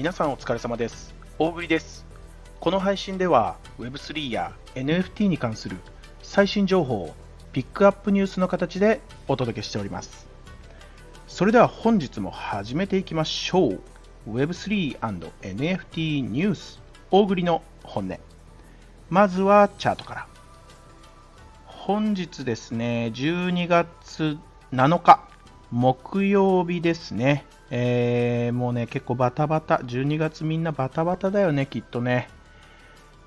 皆さんお疲れ様です。大栗です。この配信では Web3 や NFT に関する最新情報をピックアップニュースの形でお届けしております。それでは本日も始めていきましょう。Web3&NFT ニュース大栗の本音。まずはチャートから。本日ですね、12月7日、木曜日ですね。えー、もうね、結構バタバタ、12月みんなバタバタだよね、きっとね。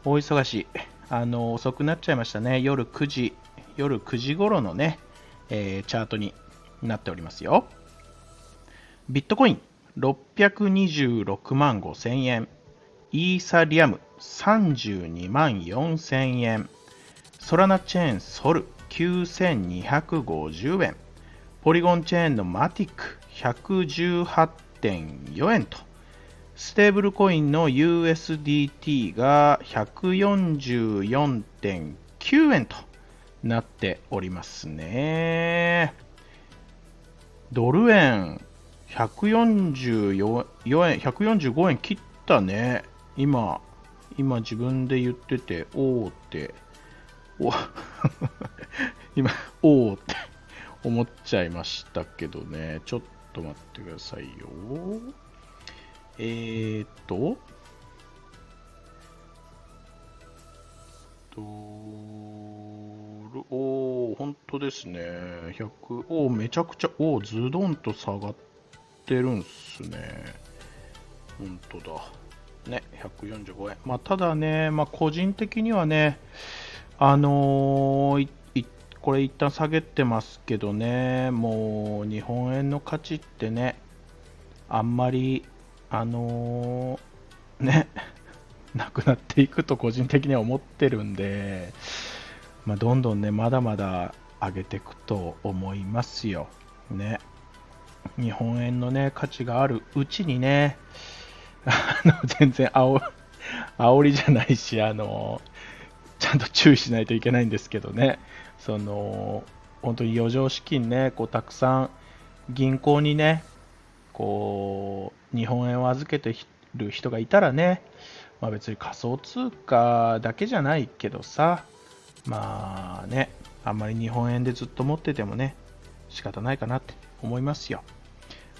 大忙しい。あの、遅くなっちゃいましたね。夜9時、夜9時頃のね、えーチャートになっておりますよ。ビットコイン626万5千円。イーサリアム32万4千円。ソラナチェーンソル9250円。ポリゴンチェーンのマティック118.4円と、ステーブルコインの USDT が144.9円となっておりますね。ドル円144円、145円切ったね。今、今自分で言ってて、おーって、お 今、おーって思っちゃいましたけどね。ちょっと待ってくださいよ。えーっと、ドル、お、本当ですね。100、おー、めちゃくちゃ、おー、ズドンと下がってるんすね。本当だ。ね、145円。まあ、ただね、まあ、個人的にはね、あのーこれ一旦下げてますけどね、もう日本円の価値ってね、あんまり、あのーね、なくなっていくと個人的には思ってるんで、まあ、どんどんね、まだまだ上げていくと思いますよ。ね。日本円のね、価値があるうちにね、あの全然煽煽りじゃないし、あのちゃんと注意しないといけないんですけどね、その本当に余剰資金ね、こうたくさん銀行にね、こう日本円を預けてる人がいたらね、まあ、別に仮想通貨だけじゃないけどさ、まあね、あんまり日本円でずっと持っててもね、仕方ないかなって思いますよ。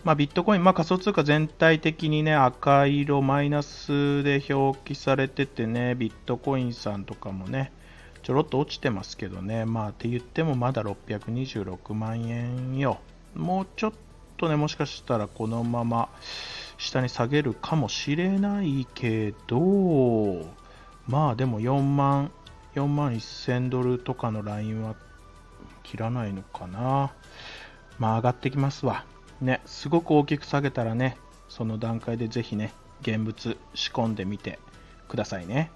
まあ、ビットコイン、まあ、仮想通貨全体的にね、赤色、マイナスで表記されててね、ビットコインさんとかもね、ちょろっと落ちてますけどね、まあ、って言ってもまだ626万円よ。もうちょっとね、もしかしたらこのまま下に下げるかもしれないけど、まあでも4万、4万1000ドルとかのラインは切らないのかな。まあ上がってきますわ。ね、すごく大きく下げたらね、その段階でぜひね、現物仕込んでみてくださいね。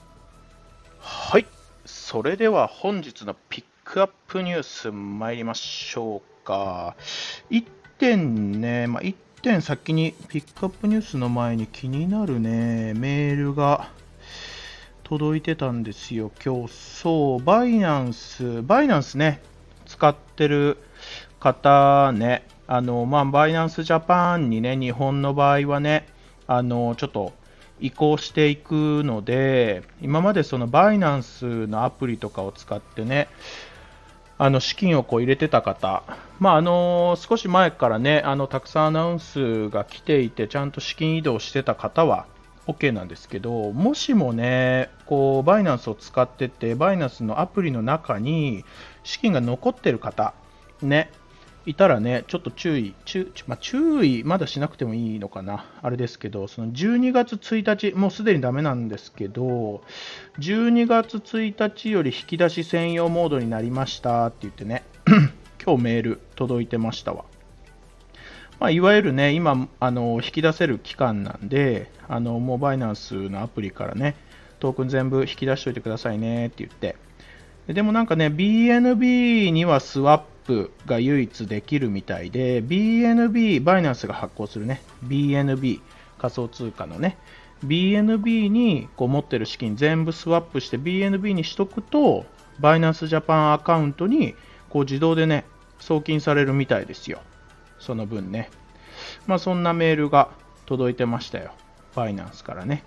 はい。それでは本日のピックアップニュース参りましょうか。1点ね、まあ、1点先にピックアップニュースの前に気になるね、メールが届いてたんですよ、今日。そう、バイナンス、バイナンスね、使ってる方ね、あの、まあ、バイナンスジャパンにね、日本の場合はね、あの、ちょっと移行していくので、今までそのバイナンスのアプリとかを使ってね、あの資金をこう入れてた方、まああの少し前からね、あのたくさんアナウンスが来ていて、ちゃんと資金移動してた方は OK なんですけど、もしもね、こうバイナンスを使ってて、バイナンスのアプリの中に資金が残ってる方、ね、いたらね、ちょっと注意、注,、まあ、注意、まだしなくてもいいのかな、あれですけど、その12月1日、もうすでにダメなんですけど、12月1日より引き出し専用モードになりました。って言ってね、今日メール届いてましたわ。まあ、いわゆるね、今あの、引き出せる期間なんで、あのもうバイナンスのアプリからね、トークン全部引き出しておいてくださいねって言って、でもなんかね、BNB にはスワップが唯一できるみたいで、BNB、バイナンスが発行するね、BNB、仮想通貨のね、BNB にこう持ってる資金全部スワップして BNB にしとくと、バイナンスジャパンアカウントにこう自動でね、送金されるみたいですよ。その分ね。まあそんなメールが届いてましたよ。ファイナンスからね、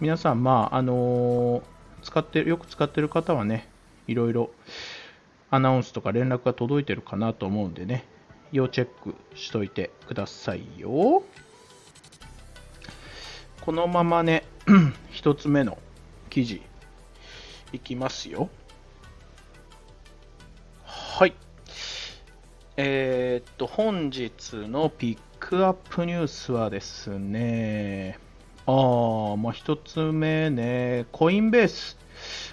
皆さん、まあ、あのー使ってよく使ってる方はね、いろいろアナウンスとか連絡が届いてるかなと思うんでね、要チェックしといてくださいよ。このままね、一つ目の記事いきますよ。はい。えー、っと、本日のピックアップニュースはですね、ああ、まあ、一つ目ね、コインベース。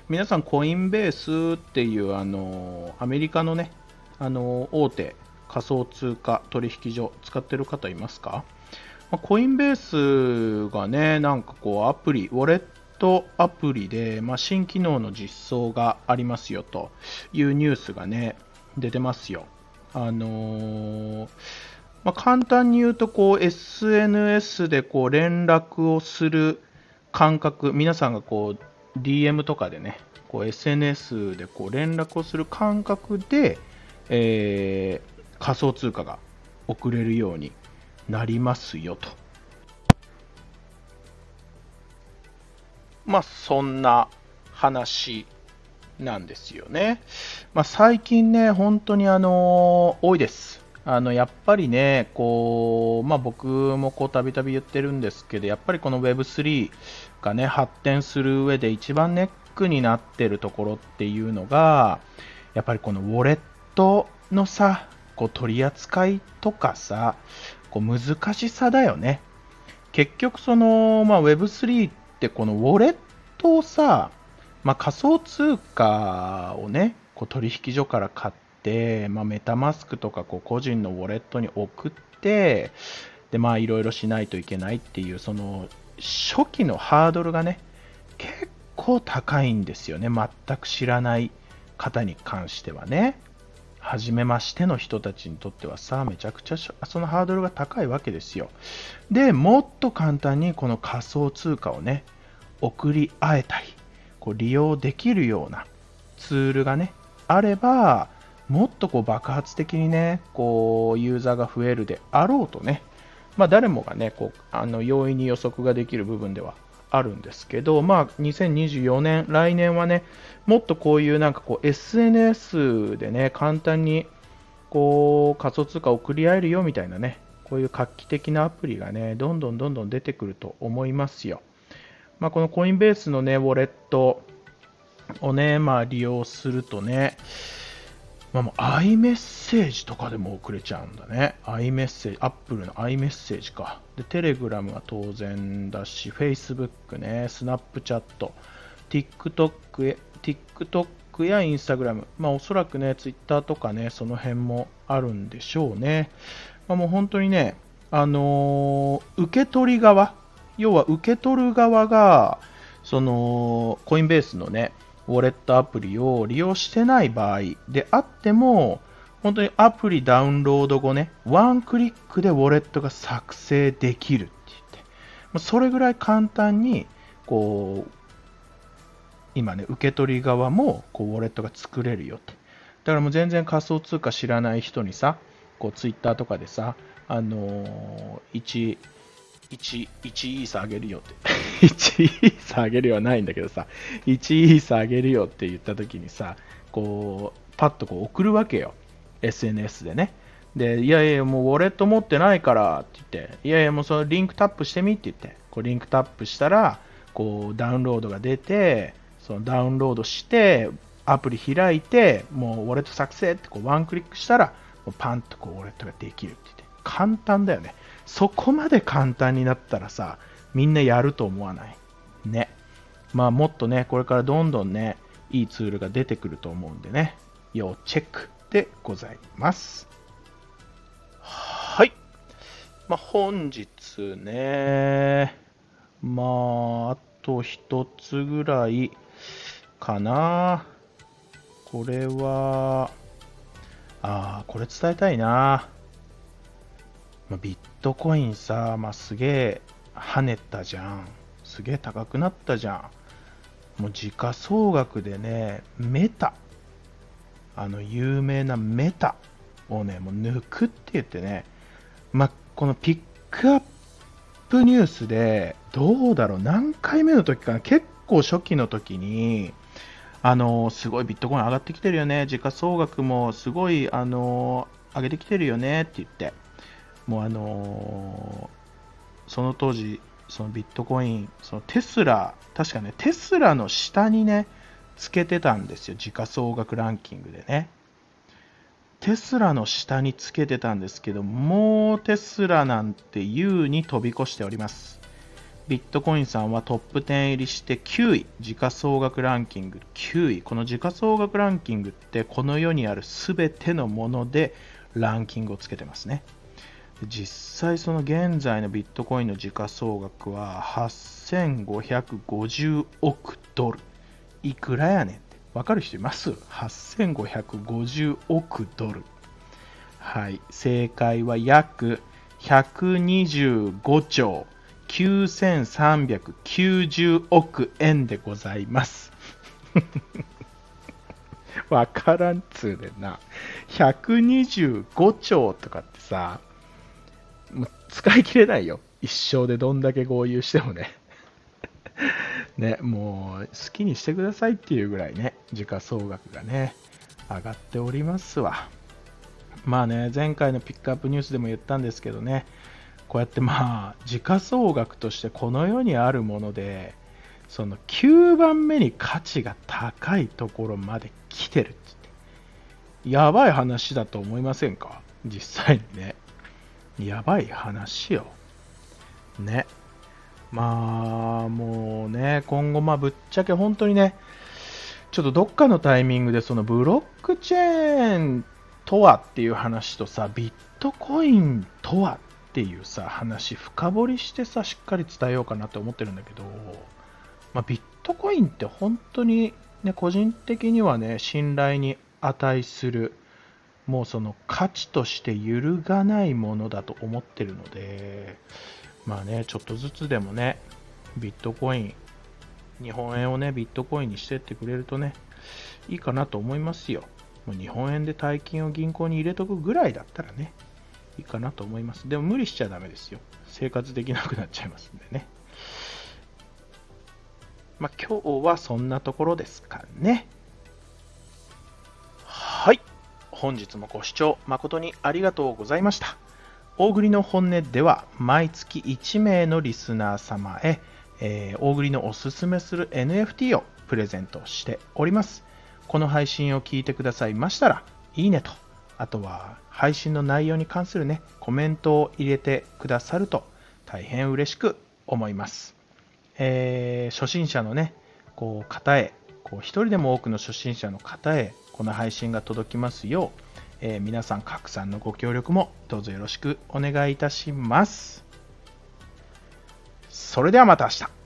皆さん、コインベースっていう、あの、アメリカのね、あの、大手仮想通貨取引所使ってる方いますか、まあ、コインベースがね、なんかこう、アプリ、ウォレットアプリで、まあ、新機能の実装がありますよというニュースがね、出てますよ。あのーまあ、簡単に言うとこう SNS でこう連絡をする感覚皆さんがこう DM とかでねこう SNS でこう連絡をする感覚で、えー、仮想通貨が送れるようになりますよと。まあそんな話なんですよね。まあ、最近ね、本当にあの多いです。あのやっぱりね、こうまあ、僕もたびたび言ってるんですけど、やっぱりこの Web3 がね発展する上で一番ネックになってるところっていうのが、やっぱりこのウォレットのさ、こう取り扱いとかさ、こう難しさだよね。結局その、まあ、Web3 ってこのウォレットをさ、まあ、仮想通貨をね、こう取引所から買って、まあ、メタマスクとかこう個人のウォレットに送って、で、まあ、いろいろしないといけないっていう、その、初期のハードルがね、結構高いんですよね。全く知らない方に関してはね。初めましての人たちにとってはさ、めちゃくちゃそのハードルが高いわけですよ。で、もっと簡単にこの仮想通貨をね、送り合えたり、こう利用できるようなツールがね、あれば、もっとこう爆発的にね、こうユーザーが増えるであろうとね、まあ、誰もがね、こうあの容易に予測ができる部分ではあるんですけど、まあ、2024年、来年はね、もっとこういうなんかこう SNS でね、簡単にこう仮想通貨を送り合えるよみたいなね、こういう画期的なアプリがね、どんどんどんどん出てくると思いますよ。まあ、このコインベースのね、ウォレットをね、まあ、利用するとね、まあ、もう iMessage とかでも送れちゃうんだね。iMessage、Apple の iMessage か。で、Telegram は当然だし、Facebook ね、Snapchat、TikTok, TikTok や Instagram、まあ、おそらくね、Twitter とかね、その辺もあるんでしょうね。まあ、もう本当にね、あのー、受け取り側、要は受け取る側が、その、コインベースのね、ウォレットアプリを利用してない場合であっても、本当にアプリダウンロード後ね、ワンクリックでウォレットが作成できるって言って、それぐらい簡単に、こう、今ね、受け取り側もこうウォレットが作れるよって。だからもう全然仮想通貨知らない人にさ、こうツイッターとかでさ、あのー、1、1、1イーサあげるよって。1イーサあげるよはないんだけどさ、1イーサあげるよって言った時にさ、こう、パッとこう送るわけよ。SNS でね。で、いやいや、もうウォレット持ってないからって言って、いやいや、もうそのリンクタップしてみって言って、こうリンクタップしたら、こうダウンロードが出て、そのダウンロードして、アプリ開いて、もうウォレット作成ってこうワンクリックしたら、もうパンとこうウォレットができるって言って、簡単だよね。そこまで簡単になったらさ、みんなやると思わない？ね。まあもっとね、これからどんどんね、いいツールが出てくると思うんでね、要チェックでございます。はい。まあ本日ね、まあ、あと一つぐらいかな。これは、ああ、これ伝えたいな。ま、ビットコインさ、まあ、すげえ跳ねたじゃん。すげえ高くなったじゃん。もう時価総額でね、メタ、あの有名なメタをね、もう抜くって言ってね、まあ、このピックアップニュースで、どうだろう、何回目の時かな、結構初期の時に、あのすごいビットコイン上がってきてるよね、時価総額もすごい、あの上げてきてるよねって言って、もうあのその当時、そのビットコイン、そのテスラ、確かね、テスラの下にね、つけてたんですよ、時価総額ランキングでね。テスラの下につけてたんですけど、もうテスラなんて優に飛び越しております。ビットコインさんはトップ10入りして9位、時価総額ランキング9位。この時価総額ランキングってこの世にある全てのものでランキングをつけてますね。実際その現在のビットコインの時価総額は8550億ドル。いくらやねんって。わかる人います ?8550 億ドル。はい。正解は約125兆9390億円でございます。わからんつうでな。125兆とかってさ、使い切れないよ。一生でどんだけ合流してもね。ね、もう好きにしてくださいっていうぐらいね、時価総額がね、上がっておりますわ。まあね、前回のピックアップニュースでも言ったんですけどね、こうやってまあ、時価総額としてこの世にあるもので、その9番目に価値が高いところまで来てるってってやばい話だと思いませんか？実際にね。やばい話よ。ね。まあ、もうね、今後、まあ、ぶっちゃけ本当にね、ちょっとどっかのタイミングで、そのブロックチェーンとはっていう話とさ、ビットコインとはっていうさ、話、深掘りしてさ、しっかり伝えようかなと思ってるんだけど、まあ、ビットコインって本当にね、個人的にはね、信頼に値する、もうその価値として揺るがないものだと思ってるので、まあね、ちょっとずつでもね、ビットコイン、日本円をね、ビットコインにしてってくれるとね、いいかなと思いますよ。もう日本円で大金を銀行に入れとくぐらいだったらね、いいかなと思います。でも無理しちゃダメですよ。生活できなくなっちゃいますんでね。まあ今日はそんなところですかね。本日もご視聴誠にありがとうございました。大栗の本音では毎月1名のリスナー様へ、えー、大栗のおすすめする NFT をプレゼントしております。この配信を聞いてくださいましたら、いいねと、あとは配信の内容に関するね、コメントを入れてくださると大変嬉しく思います。えー、初心者のね、こう方へ、こう一人でも多くの初心者の方へ、この配信が届きますよう、えー、皆さん拡散のご協力もどうぞよろしくお願いいたします。それではまた明日。